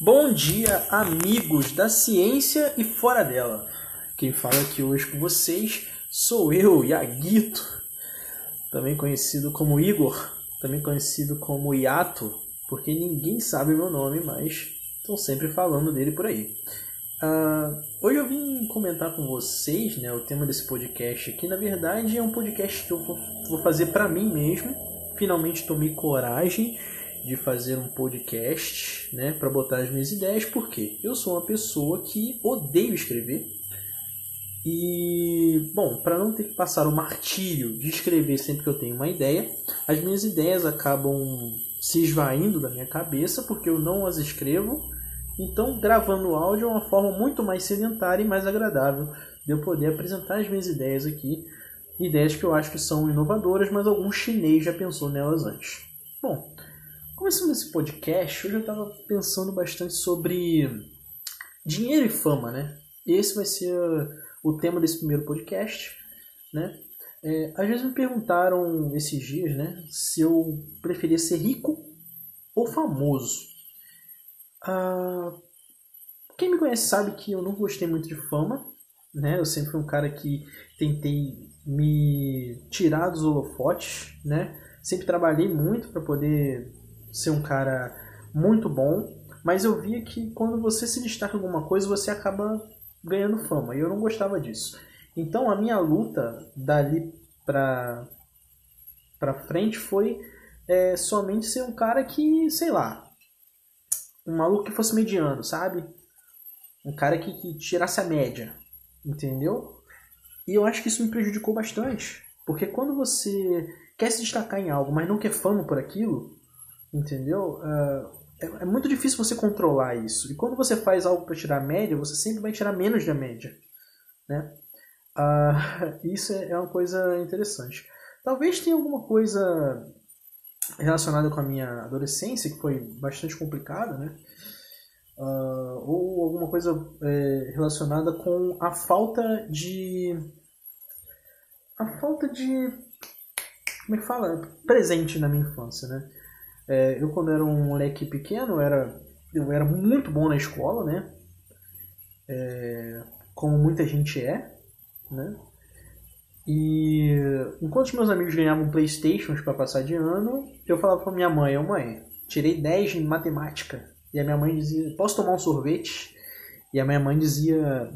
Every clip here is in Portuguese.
Bom dia, amigos da ciência e fora dela. Quem fala aqui hoje com vocês sou eu, Iaguito, também conhecido como Igor, também conhecido como Iato, porque ninguém sabe meu nome, mas estão sempre falando dele por aí. Uh, hoje eu vim comentar com vocês né, o tema desse podcast aqui. Na verdade, é um podcast que eu vou fazer para mim mesmo. Finalmente tomei coragem de fazer um podcast, né, para botar as minhas ideias, porque eu sou uma pessoa que odeio escrever. E, bom, para não ter que passar o martírio de escrever sempre que eu tenho uma ideia, as minhas ideias acabam se esvaindo da minha cabeça porque eu não as escrevo. Então, gravando áudio é uma forma muito mais sedentária e mais agradável de eu poder apresentar as minhas ideias aqui. Ideias que eu acho que são inovadoras, mas algum chinês já pensou nelas antes. Bom, Começando esse podcast, hoje eu estava pensando bastante sobre dinheiro e fama, né? Esse vai ser o tema desse primeiro podcast, né? É, às vezes me perguntaram esses dias, né, se eu preferia ser rico ou famoso. Ah, quem me conhece sabe que eu não gostei muito de fama, né? Eu sempre fui um cara que tentei me tirar dos holofotes, né? Sempre trabalhei muito para poder ser um cara muito bom, mas eu via que quando você se destaca em alguma coisa, você acaba ganhando fama, e eu não gostava disso. Então a minha luta dali pra, pra frente foi é, somente ser um cara que, sei lá, um maluco que fosse mediano, sabe? Um cara que, que tirasse a média, entendeu? E eu acho que isso me prejudicou bastante, porque quando você quer se destacar em algo, mas não quer fama por aquilo, Entendeu? Uh, é, é, muito difícil você controlar isso. E quando você faz algo para tirar a média, você sempre vai tirar menos da média. Né? Uh, isso é, é uma coisa interessante. Talvez tenha alguma coisa relacionada com a minha adolescência, que foi bastante complicada, né? Uh, ou alguma coisa é, relacionada com a falta de. a falta de. como é que fala? presente na minha infância, né? É, eu, quando era um moleque pequeno, eu era, eu era muito bom na escola, né? É, como muita gente é, né? E enquanto meus amigos ganhavam Playstations para passar de ano, eu falava para minha mãe: Mãe, tirei 10 em matemática. E a minha mãe dizia: Posso tomar um sorvete? E a minha mãe dizia: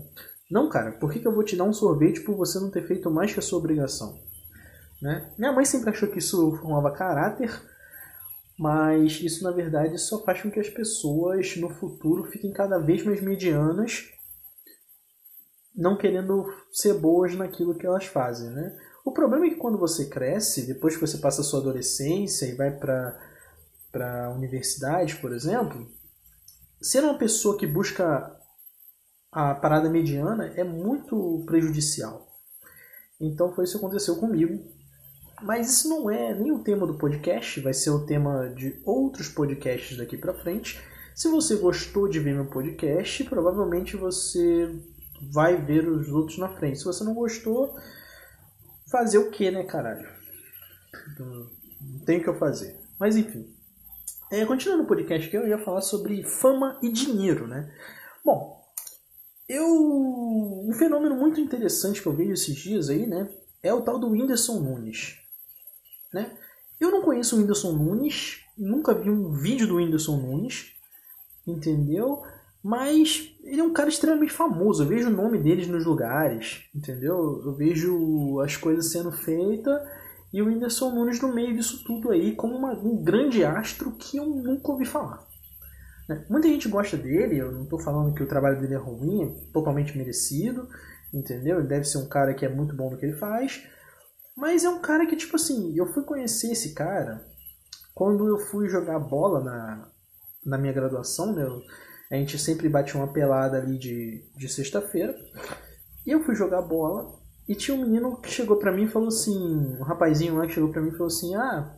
Não, cara, por que, que eu vou te dar um sorvete por você não ter feito mais que a sua obrigação? Né? Minha mãe sempre achou que isso formava caráter, mas isso na verdade só faz com que as pessoas no futuro fiquem cada vez mais medianas, não querendo ser boas naquilo que elas fazem, né? O problema é que quando você cresce, depois que você passa a sua adolescência e vai para para a universidade, por exemplo, ser uma pessoa que busca a parada mediana é muito prejudicial. Então foi isso que aconteceu comigo. Mas isso não é nem o tema do podcast, vai ser o tema de outros podcasts daqui para frente. Se você gostou de ver meu podcast, provavelmente você vai ver os outros na frente. Se você não gostou, fazer o que, né, caralho? Não tem o que eu fazer. Mas enfim. É, continuando o podcast que eu ia falar sobre fama e dinheiro, né? Bom, eu um fenômeno muito interessante que eu vejo esses dias aí, né, é o tal do Whindersson Nunes. Né? Eu não conheço o Whindersson Nunes, nunca vi um vídeo do Whindersson Nunes, entendeu? Mas ele é um cara extremamente famoso, eu vejo o nome deles nos lugares, entendeu? Eu vejo as coisas sendo feitas e o Whindersson Nunes no meio disso tudo aí como uma, um grande astro que eu nunca ouvi falar. Né? Muita gente gosta dele, eu não estou falando que o trabalho dele é ruim, é totalmente merecido, entendeu? Ele deve ser um cara que é muito bom no que ele faz, mas é um cara que, tipo assim, eu fui conhecer esse cara quando eu fui jogar bola na, na minha graduação, né? A gente sempre batia uma pelada ali de, de sexta-feira. E eu fui jogar bola e tinha um menino que chegou pra mim e falou assim, um rapazinho lá que chegou pra mim e falou assim, ah,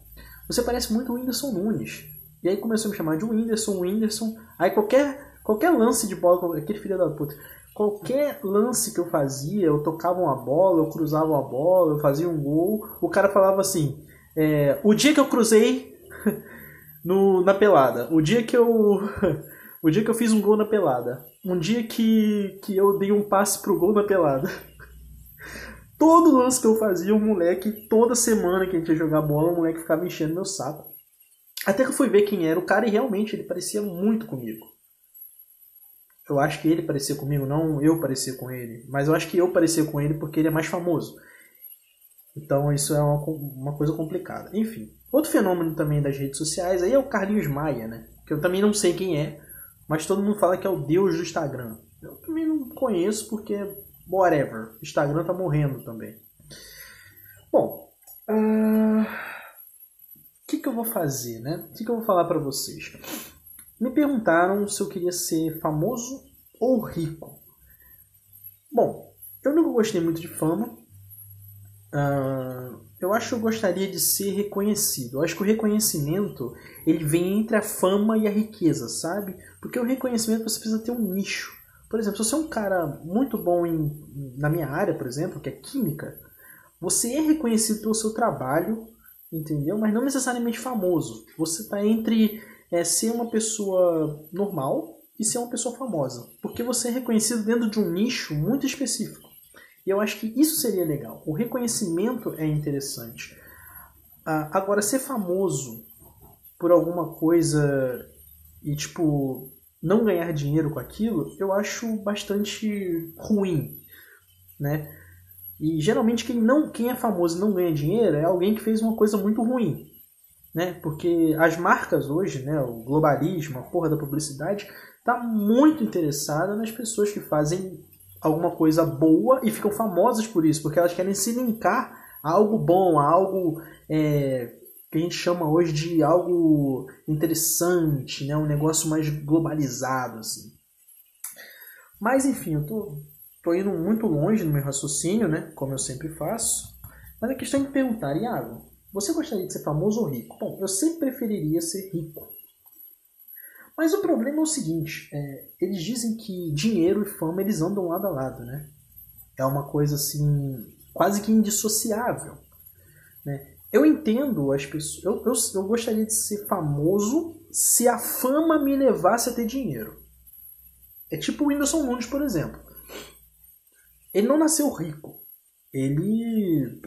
você parece muito o Whindersson Nunes. E aí começou a me chamar de Whindersson, Whindersson. Aí qualquer, qualquer lance de bola, aquele filho da puta, qualquer lance que eu fazia, eu tocava uma bola, eu cruzava uma bola, eu fazia um gol, o cara falava assim: é, o dia que eu cruzei no, na pelada, o dia que eu. O dia que eu fiz um gol na pelada. Um dia que, que eu dei um passe pro gol na pelada. Todo lance que eu fazia, o moleque, toda semana que a gente ia jogar bola, o moleque ficava enchendo meu saco. Até que eu fui ver quem era o cara e realmente ele parecia muito comigo. Eu acho que ele parecia comigo, não eu parecia com ele. Mas eu acho que eu parecia com ele porque ele é mais famoso. Então isso é uma, uma coisa complicada. Enfim, outro fenômeno também das redes sociais aí é o Carlinhos Maia, né? Que eu também não sei quem é, mas todo mundo fala que é o deus do Instagram. Eu também não conheço porque, whatever, Instagram tá morrendo também. Bom, o uh, que, que eu vou fazer, né? O que, que eu vou falar para vocês? Me perguntaram se eu queria ser famoso ou rico. Bom, eu nunca gostei muito de fama, Uh, eu acho que eu gostaria de ser reconhecido. Eu acho que o reconhecimento ele vem entre a fama e a riqueza, sabe? Porque o reconhecimento você precisa ter um nicho. Por exemplo, se você é um cara muito bom em, na minha área, por exemplo, que é química, você é reconhecido pelo seu trabalho, entendeu? Mas não necessariamente famoso. Você está entre é, ser uma pessoa normal e ser uma pessoa famosa. Porque você é reconhecido dentro de um nicho muito específico. E eu acho que isso seria legal. O reconhecimento é interessante. Ah, agora, ser famoso por alguma coisa e, tipo, não ganhar dinheiro com aquilo, eu acho bastante ruim, né? E geralmente quem não quem é famoso e não ganha dinheiro é alguém que fez uma coisa muito ruim, né? Porque as marcas hoje, né, o globalismo, a porra da publicidade, tá muito interessada nas pessoas que fazem alguma coisa boa e ficam famosas por isso, porque elas querem se linkar a algo bom, a algo é, que a gente chama hoje de algo interessante, né? um negócio mais globalizado. Assim. Mas enfim, eu tô, tô indo muito longe no meu raciocínio, né? como eu sempre faço. Mas a questão é me perguntar, Iago, você gostaria de ser famoso ou rico? Bom, eu sempre preferiria ser rico. Mas o problema é o seguinte, é, eles dizem que dinheiro e fama eles andam lado a lado, né? É uma coisa assim, quase que indissociável. Né? Eu entendo as pessoas. Eu, eu, eu gostaria de ser famoso se a fama me levasse a ter dinheiro. É tipo o Whindersson Nunes, por exemplo. Ele não nasceu rico. Ele.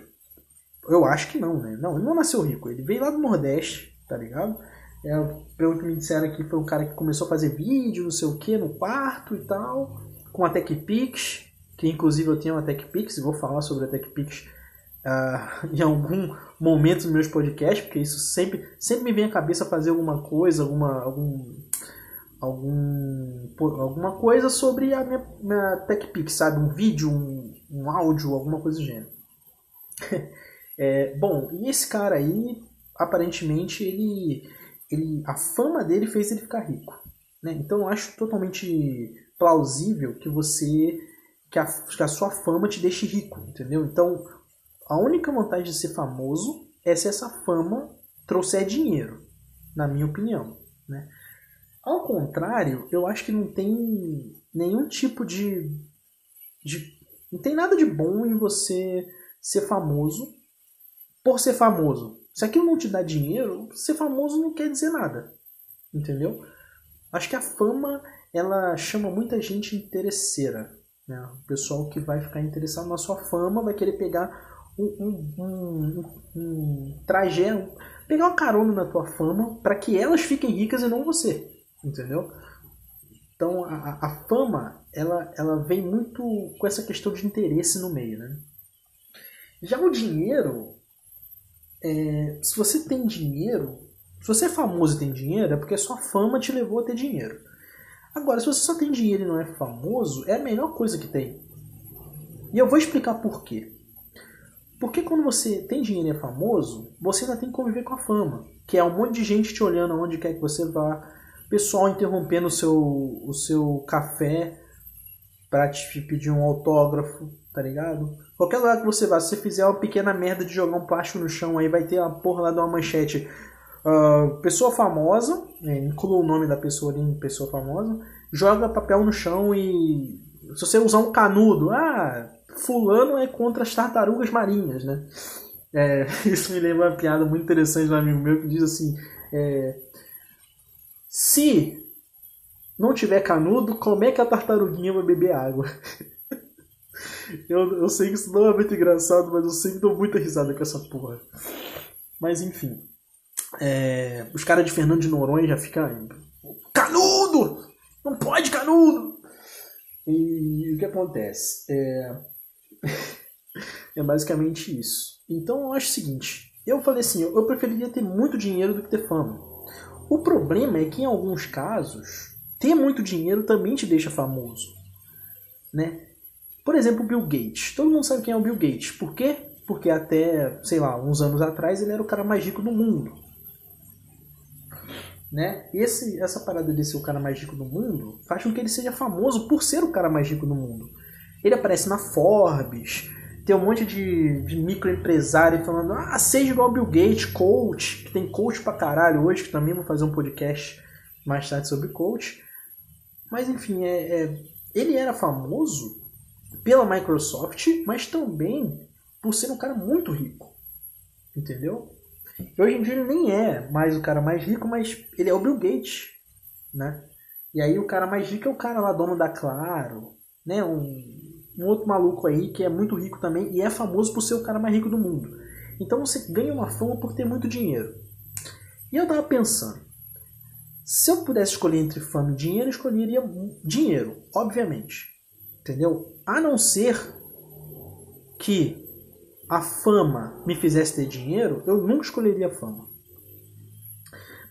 Eu acho que não, né? Não, ele não nasceu rico. Ele veio lá do Nordeste, tá ligado? É, pelo que me disseram aqui, foi um cara que começou a fazer vídeo, não sei o que, no quarto e tal, com a TechPix, que inclusive eu tenho uma TechPix, e vou falar sobre a TechPix uh, em algum momento nos meus podcasts, porque isso sempre, sempre me vem à cabeça fazer alguma coisa, alguma, algum, algum, alguma coisa sobre a minha, minha TechPix, sabe? Um vídeo, um, um áudio, alguma coisa do gênero. é, bom, e esse cara aí, aparentemente, ele ele, a fama dele fez ele ficar rico. Né? Então eu acho totalmente plausível que você que a, que a sua fama te deixe rico, entendeu? Então a única vantagem de ser famoso é se essa fama trouxer dinheiro, na minha opinião. Né? Ao contrário, eu acho que não tem nenhum tipo de, de. Não tem nada de bom em você ser famoso por ser famoso. Se aquilo não te dá dinheiro, ser famoso não quer dizer nada. Entendeu? Acho que a fama ela chama muita gente interesseira. Né? O pessoal que vai ficar interessado na sua fama vai querer pegar um, um, um, um trajeto, pegar uma carona na tua fama para que elas fiquem ricas e não você. Entendeu? Então a, a fama ela, ela vem muito com essa questão de interesse no meio. Né? Já o dinheiro é, se você tem dinheiro, se você é famoso e tem dinheiro, é porque sua fama te levou a ter dinheiro. Agora, se você só tem dinheiro e não é famoso, é a melhor coisa que tem. E eu vou explicar por quê. Porque quando você tem dinheiro e é famoso, você ainda tem que conviver com a fama. Que é um monte de gente te olhando aonde quer que você vá, pessoal interrompendo o seu, o seu café para te pedir um autógrafo, tá ligado? Qualquer lugar que você vá, se você fizer uma pequena merda de jogar um plástico no chão, aí vai ter uma porra lá de uma manchete. Uh, pessoa famosa, é, inclua o nome da pessoa ali em pessoa famosa, joga papel no chão e. Se você usar um canudo, ah, fulano é contra as tartarugas marinhas, né? É, isso me lembra uma piada muito interessante do amigo meu que diz assim: é, se não tiver canudo, como é que a tartaruguinha vai beber água? eu, eu sei que isso não é muito engraçado, mas eu sempre dou muita risada com essa porra. Mas enfim. É, os caras de Fernando de Noronha já ficam. Canudo! Não pode, canudo! E, e o que acontece? É, é basicamente isso. Então eu acho o seguinte: eu falei assim, eu preferiria ter muito dinheiro do que ter fama. O problema é que em alguns casos, ter muito dinheiro também te deixa famoso, né? Por exemplo, Bill Gates. Todo mundo sabe quem é o Bill Gates. Por quê? Porque até, sei lá, uns anos atrás ele era o cara mais rico do mundo. Né? E esse, essa parada de ser o cara mais rico do mundo faz com que ele seja famoso por ser o cara mais rico do mundo. Ele aparece na Forbes, tem um monte de, de microempresário falando, ah, seja igual Bill Gates, coach, que tem coach pra caralho hoje, que também vou fazer um podcast mais tarde sobre coach. Mas enfim, é, é, ele era famoso pela Microsoft, mas também por ser um cara muito rico. Entendeu? Hoje em dia ele nem é mais o cara mais rico, mas ele é o Bill Gates, né? E aí o cara mais rico é o cara lá, dono da Claro, né? Um, um outro maluco aí que é muito rico também e é famoso por ser o cara mais rico do mundo. Então você ganha uma fama por ter muito dinheiro. E eu tava pensando, se eu pudesse escolher entre fama e dinheiro, eu escolheria dinheiro, obviamente. Entendeu? A não ser que a fama me fizesse ter dinheiro, eu nunca escolheria a fama.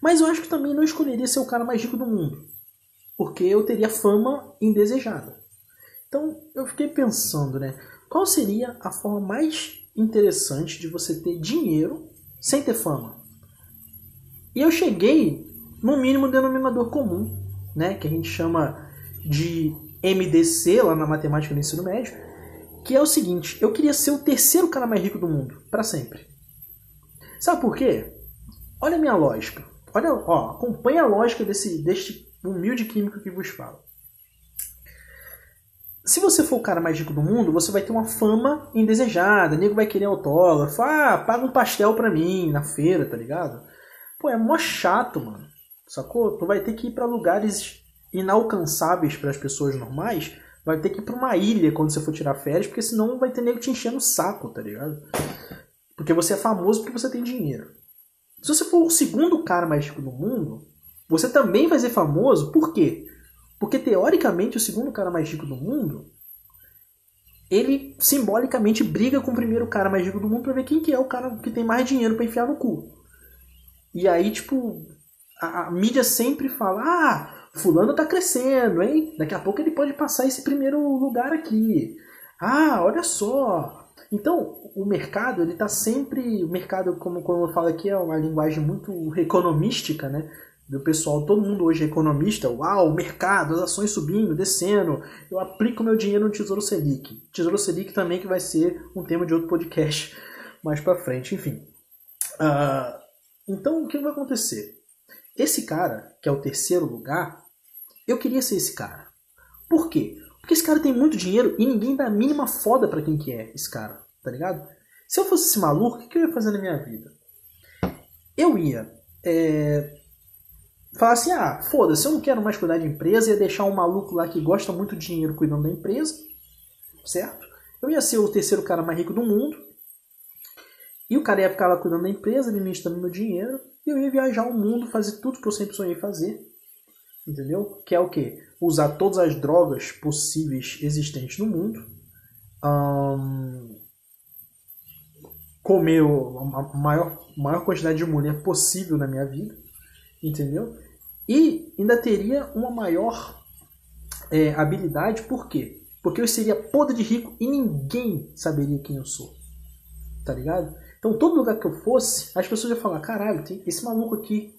Mas eu acho que também não escolheria ser o cara mais rico do mundo. Porque eu teria fama indesejada. Então eu fiquei pensando, né? Qual seria a forma mais interessante de você ter dinheiro sem ter fama? E eu cheguei no mínimo denominador comum, né? Que a gente chama de MDC lá na matemática do ensino médio, que é o seguinte: eu queria ser o terceiro cara mais rico do mundo, para sempre. Sabe por quê? Olha a minha lógica. Olha, ó, acompanha a lógica desse, deste humilde químico que vos fala. Se você for o cara mais rico do mundo, você vai ter uma fama indesejada. Nego vai querer autógrafo. Ah, paga um pastel pra mim na feira, tá ligado? Pô, é mó chato, mano. Sacou? Tu vai ter que ir para lugares inalcançáveis para as pessoas normais. Vai ter que ir pra uma ilha quando você for tirar férias, porque senão vai ter nego te enchendo o saco, tá ligado? Porque você é famoso porque você tem dinheiro. Se você for o segundo cara mais rico do mundo, você também vai ser famoso, por quê? Porque teoricamente o segundo cara mais rico do mundo, ele simbolicamente briga com o primeiro cara mais rico do mundo para ver quem que é o cara que tem mais dinheiro para enfiar no cu. E aí, tipo, a, a, mídia sempre fala: "Ah, fulano tá crescendo, hein? Daqui a pouco ele pode passar esse primeiro lugar aqui. Ah, olha só. Então, o mercado, ele tá sempre, o mercado como como eu falo aqui é uma linguagem muito economística, né? do pessoal, todo mundo hoje é economista, uau, mercado, as ações subindo, descendo, eu aplico meu dinheiro no Tesouro Selic. Tesouro Selic também que vai ser um tema de outro podcast mais para frente, enfim. Uh, então, o que vai acontecer? Esse cara, que é o terceiro lugar, eu queria ser esse cara. Por quê? Porque esse cara tem muito dinheiro e ninguém dá a mínima foda para quem que é esse cara, tá ligado? Se eu fosse esse maluco, o que eu ia fazer na minha vida? Eu ia é, falar assim: ah, foda-se, eu não quero mais cuidar de empresa, ia deixar um maluco lá que gosta muito de dinheiro cuidando da empresa, certo? Eu ia ser o terceiro cara mais rico do mundo, e o cara ia ficar lá cuidando da empresa, administrando meu dinheiro, e eu ia viajar o mundo, fazer tudo que eu sempre sonhei fazer, entendeu? Que é o quê? Usar todas as drogas possíveis existentes no mundo, comer a maior, maior quantidade de mulher possível na minha vida, entendeu? E ainda teria uma maior é, habilidade, por quê? Porque eu seria podre de rico e ninguém saberia quem eu sou. Tá ligado? Então, todo lugar que eu fosse, as pessoas iam falar: caralho, tem esse maluco aqui.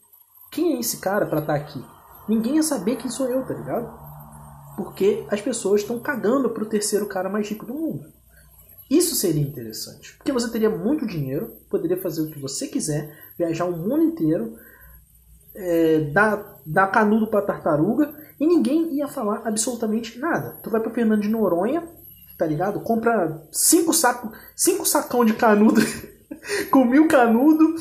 Quem é esse cara para estar tá aqui? Ninguém ia saber quem sou eu, tá ligado? Porque as pessoas estão cagando pro terceiro cara mais rico do mundo. Isso seria interessante. Porque você teria muito dinheiro, poderia fazer o que você quiser, viajar o mundo inteiro, é, dar, dar canudo pra tartaruga e ninguém ia falar absolutamente nada. Tu vai pro Fernando de Noronha, tá ligado? Compra cinco sacos, cinco sacão de canudo, com mil canudo,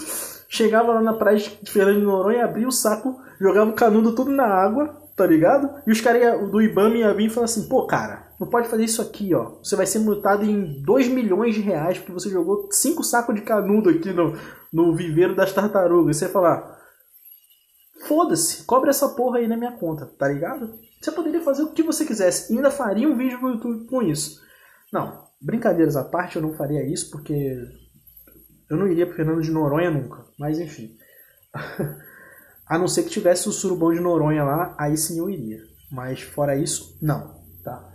chegava lá na praia de Fernando de Noronha, abria o saco, jogava o canudo tudo na água, Tá ligado? E os caras do IBAMA iam vir e falar assim, pô, cara, não pode fazer isso aqui, ó. Você vai ser multado em 2 milhões de reais porque você jogou 5 sacos de canudo aqui no, no viveiro das tartarugas. Você ia falar, foda-se, cobre essa porra aí na minha conta, tá ligado? Você poderia fazer o que você quisesse e ainda faria um vídeo no YouTube com isso. Não, brincadeiras à parte, eu não faria isso porque eu não iria pro Fernando de Noronha nunca. Mas enfim. A não ser que tivesse o surubão de Noronha lá, aí sim eu iria. Mas fora isso, não, tá?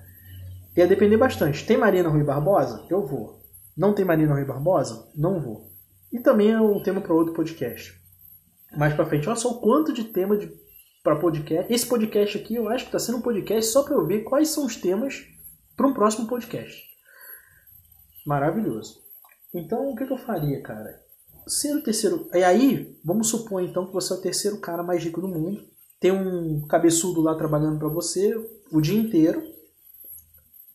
Ia depender bastante. Tem Marina Rui Barbosa? Eu vou. Não tem Marina Rui Barbosa? Não vou. E também é um tema para outro podcast. Mais para frente, olha só o quanto de tema de para podcast. Esse podcast aqui eu acho que está sendo um podcast só para eu ver quais são os temas para um próximo podcast. Maravilhoso. Então, o que, que eu faria, cara? ser o terceiro. E aí, vamos supor então que você é o terceiro cara mais rico do mundo. Tem um cabeçudo lá trabalhando para você o dia inteiro,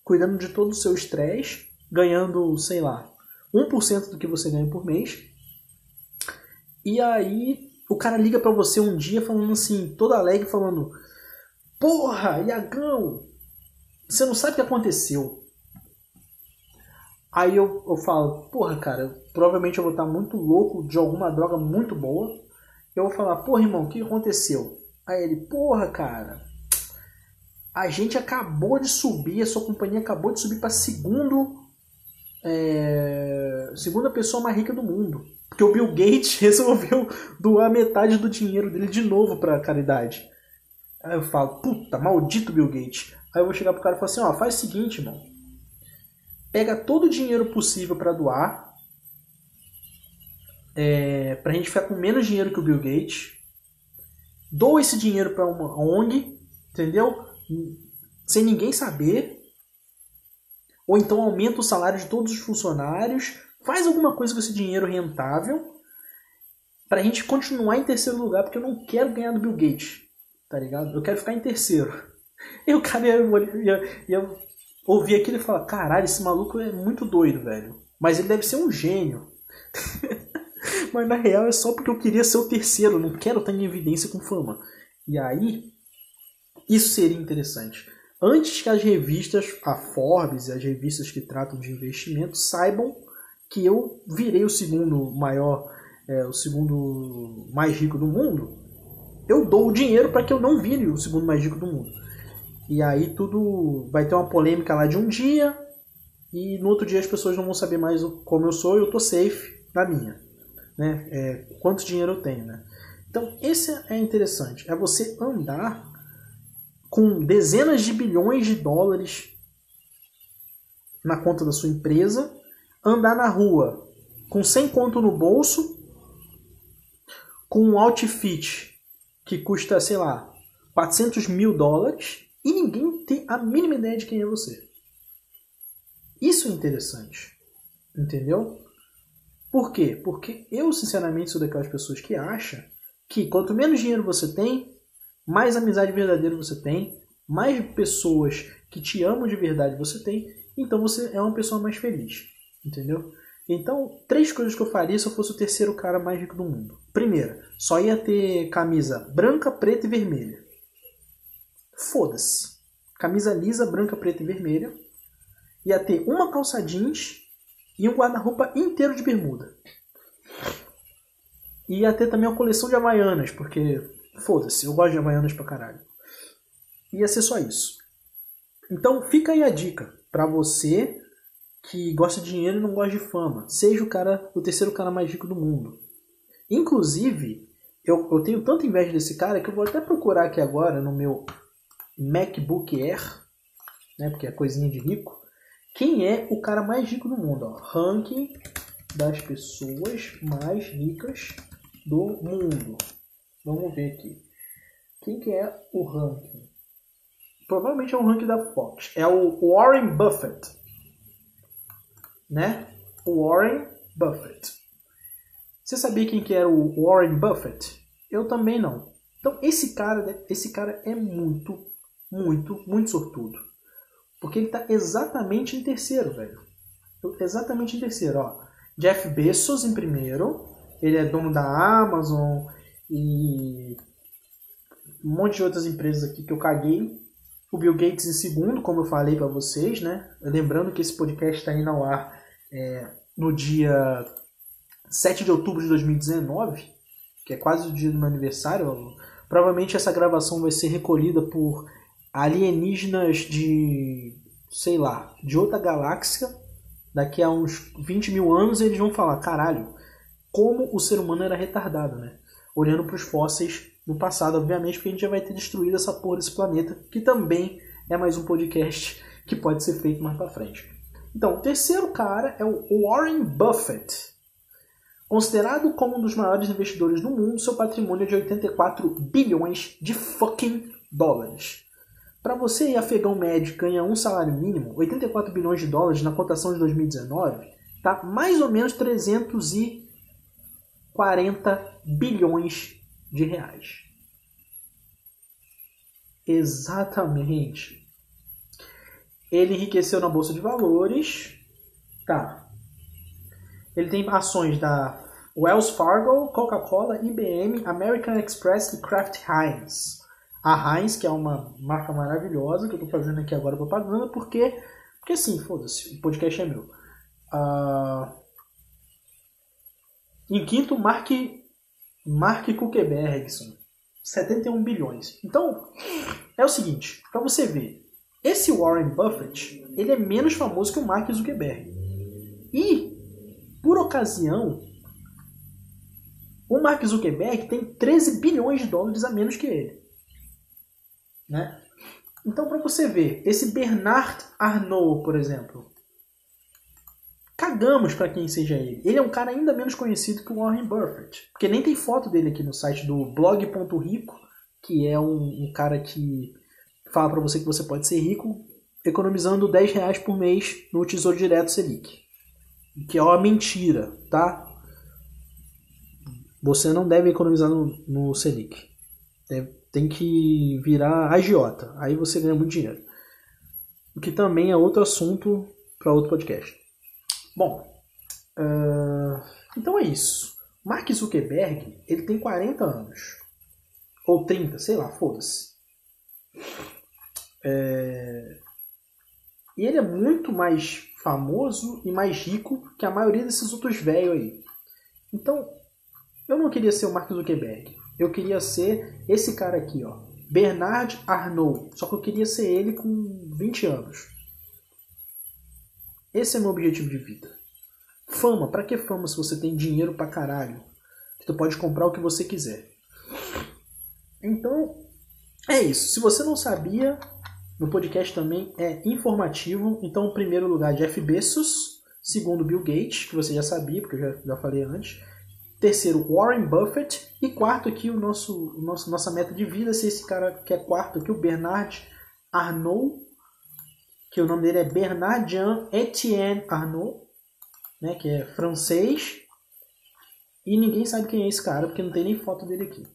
cuidando de todo o seu estresse, ganhando, sei lá, 1% do que você ganha por mês. E aí, o cara liga para você um dia falando assim, todo alegre, falando: Porra, Iagão, você não sabe o que aconteceu. Aí eu, eu falo, porra, cara, provavelmente eu vou estar muito louco de alguma droga muito boa. Eu vou falar, porra, irmão, o que aconteceu? Aí ele, porra, cara, a gente acabou de subir, a sua companhia acabou de subir para segundo, é, segunda pessoa mais rica do mundo. Porque o Bill Gates resolveu doar metade do dinheiro dele de novo para caridade. Aí eu falo, puta, maldito Bill Gates. Aí eu vou chegar pro cara e falar assim, ó, faz o seguinte, irmão pega todo o dinheiro possível para doar, é, para a gente ficar com menos dinheiro que o Bill Gates, doa esse dinheiro para uma ONG, entendeu? Sem ninguém saber, ou então aumenta o salário de todos os funcionários, faz alguma coisa com esse dinheiro rentável para a gente continuar em terceiro lugar, porque eu não quero ganhar do Bill Gates, tá ligado? Eu quero ficar em terceiro. E o cara ia, ia, ia ouvir aquilo e falar: caralho, esse maluco é muito doido, velho. Mas ele deve ser um gênio. Mas na real é só porque eu queria ser o terceiro, não quero estar em evidência com fama. E aí, isso seria interessante. Antes que as revistas, a Forbes e as revistas que tratam de investimento saibam que eu virei o segundo maior, é, o segundo mais rico do mundo, eu dou o dinheiro para que eu não vire o segundo mais rico do mundo. E aí tudo vai ter uma polêmica lá de um dia e no outro dia as pessoas não vão saber mais como eu sou e eu tô safe na minha, né? É, quanto dinheiro eu tenho, né? Então esse é interessante, é você andar com dezenas de bilhões de dólares na conta da sua empresa, andar na rua com 100 conto no bolso, com um outfit que custa, sei lá, 400 mil dólares, e ninguém tem a mínima ideia de quem é você. Isso é interessante. Entendeu? Por quê? Porque eu, sinceramente, sou daquelas pessoas que acham que quanto menos dinheiro você tem, mais amizade verdadeira você tem, mais pessoas que te amam de verdade você tem, então você é uma pessoa mais feliz. Entendeu? Então, três coisas que eu faria se eu fosse o terceiro cara mais rico do mundo. Primeira, só ia ter camisa branca, preta e vermelha. Foda-se. Camisa lisa, branca, preta e vermelha. Ia ter uma calça jeans e um guarda-roupa inteiro de bermuda. Ia ter também uma coleção de havaianas, porque foda-se, eu gosto de havaianas pra caralho. Ia ser só isso. Então fica aí a dica para você que gosta de dinheiro e não gosta de fama. Seja o cara, o terceiro cara mais rico do mundo. Inclusive, eu, eu tenho tanta inveja desse cara que eu vou até procurar aqui agora no meu MacBook Air, né, porque é coisinha de rico. Quem é o cara mais rico do mundo? Ó? Ranking das pessoas mais ricas do mundo. Vamos ver aqui. Quem que é o ranking? Provavelmente é o ranking da Fox. É o Warren Buffett. Né? Warren Buffett. Você sabia quem que era o Warren Buffett? Eu também não. Então esse cara, esse cara é muito muito, muito sortudo. Porque ele está exatamente em terceiro, velho. Exatamente em terceiro, ó. Jeff Bezos em primeiro. Ele é dono da Amazon e um monte de outras empresas aqui que eu caguei. O Bill Gates em segundo, como eu falei para vocês, né? Lembrando que esse podcast está indo ao ar é, no dia 7 de outubro de 2019, que é quase o dia do meu aniversário. Provavelmente essa gravação vai ser recolhida por alienígenas de, sei lá, de outra galáxia. Daqui a uns 20 mil anos eles vão falar, caralho, como o ser humano era retardado, né? Olhando para os fósseis no passado, obviamente, porque a gente já vai ter destruído essa porra desse planeta, que também é mais um podcast que pode ser feito mais para frente. Então, o terceiro cara é o Warren Buffett. Considerado como um dos maiores investidores do mundo, seu patrimônio é de 84 bilhões de fucking dólares. Para você, afegão médio, ganha um salário mínimo, 84 bilhões de dólares na cotação de 2019, tá mais ou menos 340 bilhões de reais. Exatamente. Ele enriqueceu na bolsa de valores. Tá. Ele tem ações da Wells Fargo, Coca-Cola, IBM, American Express e Kraft Heinz. A Heinz, que é uma marca maravilhosa, que eu tô fazendo aqui agora propaganda, porque, porque assim, foda-se, o podcast é meu. Uh, em quinto, Mark Mark Zuckerbergson, 71 bilhões. Então, é o seguinte, para você ver, esse Warren Buffett, ele é menos famoso que o Mark Zuckerberg. E, por ocasião, o Mark Zuckerberg tem 13 bilhões de dólares a menos que ele. Né? Então, para você ver, esse Bernard Arnault, por exemplo, cagamos para quem seja ele. Ele é um cara ainda menos conhecido que o Warren Buffett. Porque nem tem foto dele aqui no site do blog.rico, que é um, um cara que fala para você que você pode ser rico economizando 10 reais por mês no Tesouro Direto Selic. Que é uma mentira, tá? Você não deve economizar no, no Selic. Deve, tem que virar agiota. Aí você ganha muito dinheiro. O que também é outro assunto para outro podcast. Bom, uh, então é isso. Mark Zuckerberg, ele tem 40 anos. Ou 30, sei lá, foda-se. É... E ele é muito mais famoso e mais rico que a maioria desses outros velhos aí. Então, eu não queria ser o Mark Zuckerberg. Eu queria ser esse cara aqui, ó. Bernard Arnault. Só que eu queria ser ele com 20 anos. Esse é meu objetivo de vida. Fama, para que fama se você tem dinheiro pra caralho? Que tu pode comprar o que você quiser. Então, é isso. Se você não sabia, no podcast também é informativo. Então, em primeiro lugar, Jeff Bezos. Segundo, Bill Gates, que você já sabia, porque eu já, já falei antes. Terceiro, Warren Buffett. E quarto aqui, o nosso, o nosso nossa meta de vida, se esse cara que é quarto aqui, o Bernard Arnault que o nome dele é Bernard Jean Etienne Arnaud, né, que é francês, e ninguém sabe quem é esse cara, porque não tem nem foto dele aqui.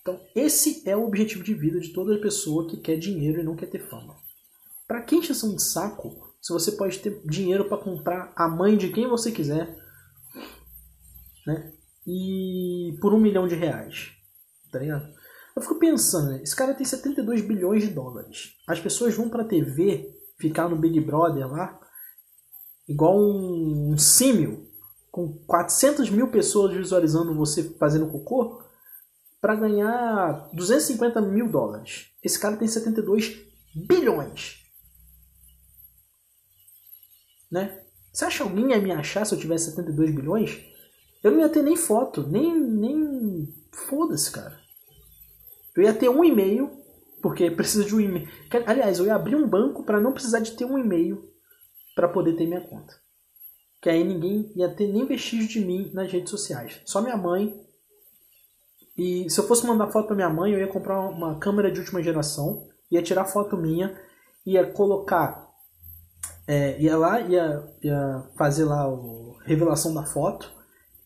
Então, esse é o objetivo de vida de toda pessoa que quer dinheiro e não quer ter fama. Para quem encheção de saco, se você pode ter dinheiro para comprar a mãe de quem você quiser, né? E por um milhão de reais, tá ligado? Eu fico pensando, né? esse cara tem 72 bilhões de dólares. As pessoas vão pra TV ficar no Big Brother lá, igual um, um símio, com 400 mil pessoas visualizando você fazendo cocô, para ganhar 250 mil dólares. Esse cara tem 72 bilhões. Né? Você acha que alguém ia me achar se eu tivesse 72 bilhões? Eu não ia ter nem foto, nem. nem... Foda-se, cara. Eu ia ter um e-mail porque precisa de um e-mail. Aliás, eu ia abrir um banco para não precisar de ter um e-mail para poder ter minha conta. Que aí ninguém ia ter nem vestígio de mim nas redes sociais. Só minha mãe. E se eu fosse mandar foto para minha mãe, eu ia comprar uma câmera de última geração, ia tirar foto minha, ia colocar. É, ia lá, ia, ia fazer lá a revelação da foto,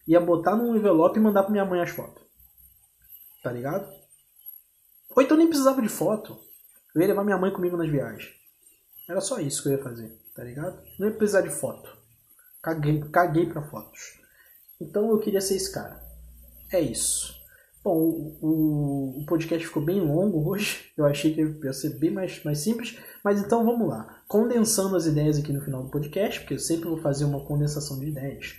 ia botar num envelope e mandar para minha mãe as fotos. Tá ligado? Ou então nem precisava de foto. Eu ia levar minha mãe comigo nas viagens. Era só isso que eu ia fazer, tá ligado? Não ia precisar de foto. Caguei, caguei pra fotos. Então eu queria ser esse cara. É isso. Bom, o, o, podcast ficou bem longo hoje. Eu achei que ia ser bem mais, mais simples. Mas então vamos lá. Condensando as ideias aqui no final do podcast, porque eu sempre vou fazer uma condensação de ideias.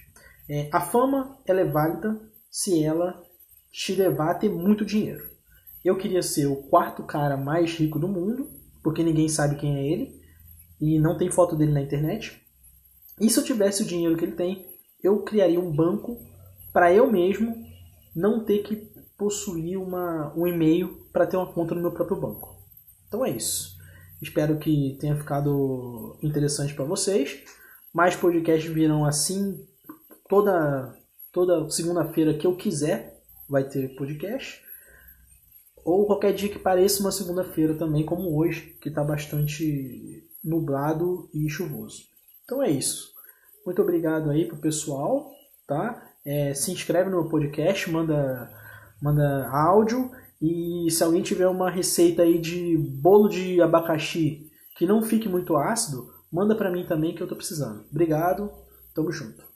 É, a fama ela é válida se ela te levar a ter muito dinheiro. Eu queria ser o quarto cara mais rico do mundo, porque ninguém sabe quem é ele e não tem foto dele na internet. E se eu tivesse o dinheiro que ele tem, eu criaria um banco para eu mesmo não ter que possuir uma, um e-mail para ter uma conta no meu próprio banco. Então é isso. Espero que tenha ficado interessante para vocês. Mais podcasts virão assim toda toda segunda-feira que eu quiser vai ter podcast. Ou qualquer dia que pareça uma segunda-feira também, como hoje, que está bastante nublado e chuvoso. Então é isso. Muito obrigado aí pro pessoal, tá? É, se inscreve no meu podcast, manda manda áudio e se alguém tiver uma receita aí de bolo de abacaxi que não fique muito ácido, manda para mim também que eu tô precisando. Obrigado, tamo junto.